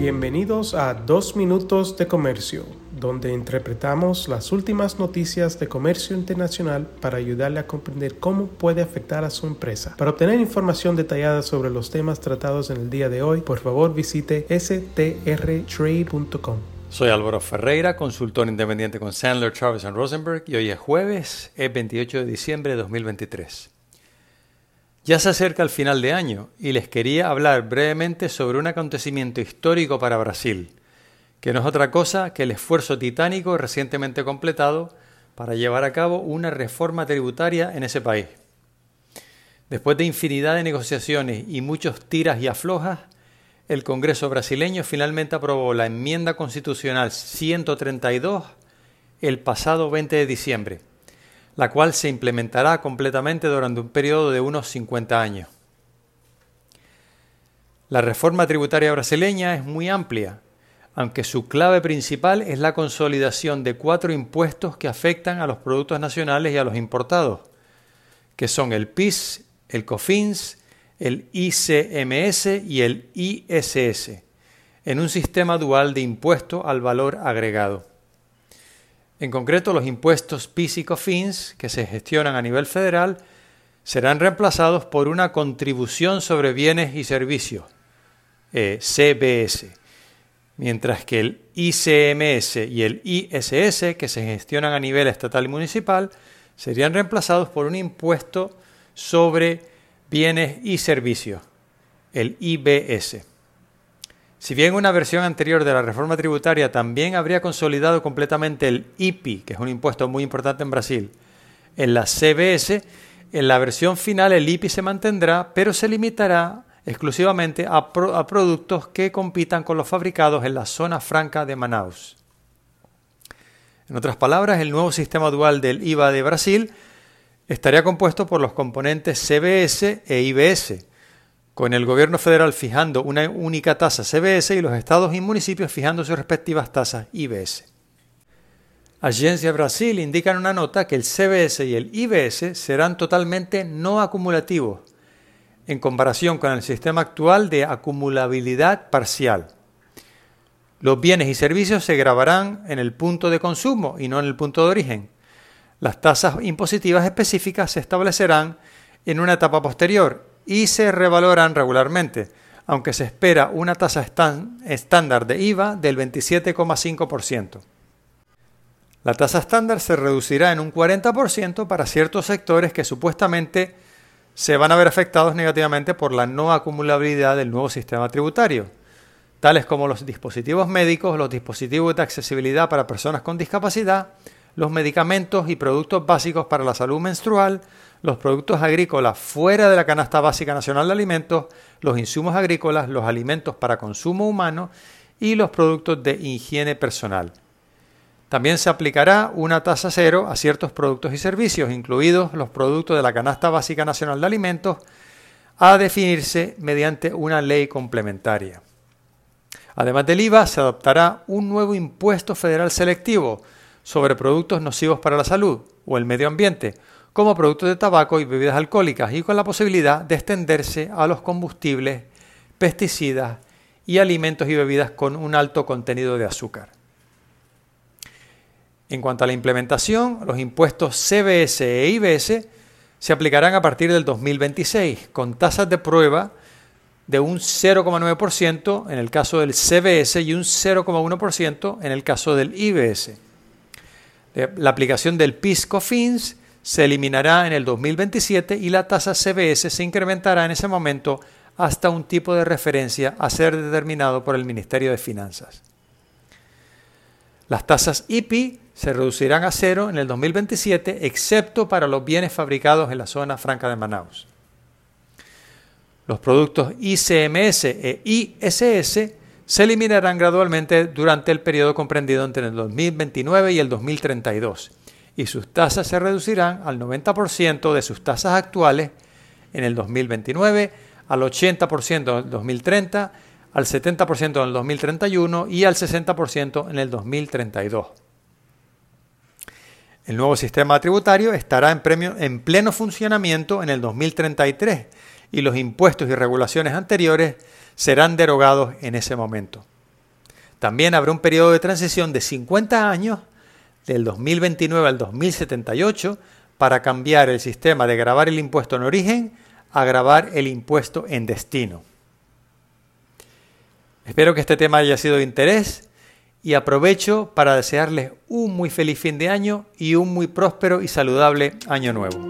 Bienvenidos a Dos Minutos de Comercio, donde interpretamos las últimas noticias de comercio internacional para ayudarle a comprender cómo puede afectar a su empresa. Para obtener información detallada sobre los temas tratados en el día de hoy, por favor visite strtrade.com. Soy Álvaro Ferreira, consultor independiente con Sandler, Travis Rosenberg y hoy es jueves, es 28 de diciembre de 2023. Ya se acerca el final de año y les quería hablar brevemente sobre un acontecimiento histórico para Brasil, que no es otra cosa que el esfuerzo titánico recientemente completado para llevar a cabo una reforma tributaria en ese país. Después de infinidad de negociaciones y muchos tiras y aflojas, el Congreso brasileño finalmente aprobó la enmienda constitucional 132 el pasado 20 de diciembre la cual se implementará completamente durante un periodo de unos 50 años. La reforma tributaria brasileña es muy amplia, aunque su clave principal es la consolidación de cuatro impuestos que afectan a los productos nacionales y a los importados, que son el PIS, el COFINS, el ICMS y el ISS, en un sistema dual de impuesto al valor agregado. En concreto, los impuestos PIS y COFINS, que se gestionan a nivel federal, serán reemplazados por una contribución sobre bienes y servicios, eh, CBS, mientras que el ICMS y el ISS, que se gestionan a nivel estatal y municipal, serían reemplazados por un impuesto sobre bienes y servicios, el IBS. Si bien una versión anterior de la reforma tributaria también habría consolidado completamente el IPI, que es un impuesto muy importante en Brasil, en la CBS, en la versión final el IPI se mantendrá, pero se limitará exclusivamente a, productos que compitan con los fabricados en la zona franca de Manaus. En otras palabras, el nuevo sistema dual del IVA de Brasil estaría compuesto por los componentes CBS e IBS, con el gobierno federal fijando una única tasa CBS y los estados y municipios fijando sus respectivas tasas IBS. Agencia Brasil indica en una nota que el CBS y el IBS serán totalmente no acumulativos en comparación con el sistema actual de acumulabilidad parcial. Los bienes y servicios se grabarán en el punto de consumo y no en el punto de origen. Las tasas impositivas específicas se establecerán en una etapa posterior y se revaloran regularmente, aunque se espera una tasa estándar de IVA del 27,5%. La tasa estándar se reducirá en un 40% para ciertos sectores que supuestamente se van a ver afectados negativamente por la no acumulabilidad del nuevo sistema tributario, tales como los dispositivos médicos, los dispositivos de accesibilidad para personas con discapacidad, los medicamentos y productos básicos para la salud menstrual, los productos agrícolas fuera de la canasta básica nacional de alimentos, los insumos agrícolas, los alimentos para consumo humano y los productos de higiene personal. También se aplicará una tasa cero a ciertos productos y servicios, incluidos los productos de la canasta básica nacional de alimentos, a definirse mediante una ley complementaria. Además del IVA, se adoptará un nuevo impuesto federal selectivo sobre productos nocivos para la salud o el medio ambiente, como productos de tabaco y bebidas alcohólicas y con la posibilidad de extenderse a los combustibles, pesticidas y alimentos y bebidas con un alto contenido de azúcar. En cuanto a la implementación, los impuestos CBS e IBS se aplicarán a partir del 2026 con tasas de prueba de un 0,9% en el caso del CBS y un 0,1% en el caso del IBS. La aplicación del PIS-COFINS se eliminará en el 2027 y la tasa CBS se incrementará en ese momento hasta un tipo de referencia a ser determinado por el Ministerio de Finanzas. Las tasas IPI se reducirán a cero en el 2027, excepto para los bienes fabricados en la zona franca de Manaus. Los productos ICMS e ISS se eliminarán gradualmente durante el periodo comprendido entre el 2029 y el 2032 y sus tasas se reducirán al 90% de sus tasas actuales en el 2029, al 80% en el 2030, al 70% en el 2031 y al 60% en el 2032. El nuevo sistema tributario estará en, pleno funcionamiento en el 2033 y los impuestos y regulaciones anteriores serán derogados en ese momento. También habrá un periodo de transición de 50 años, del 2029 al 2078, para cambiar el sistema de grabar el impuesto en origen a grabar el impuesto en destino. Espero que este tema haya sido de interés y aprovecho para desearles un muy feliz fin de año y un muy próspero y saludable año nuevo.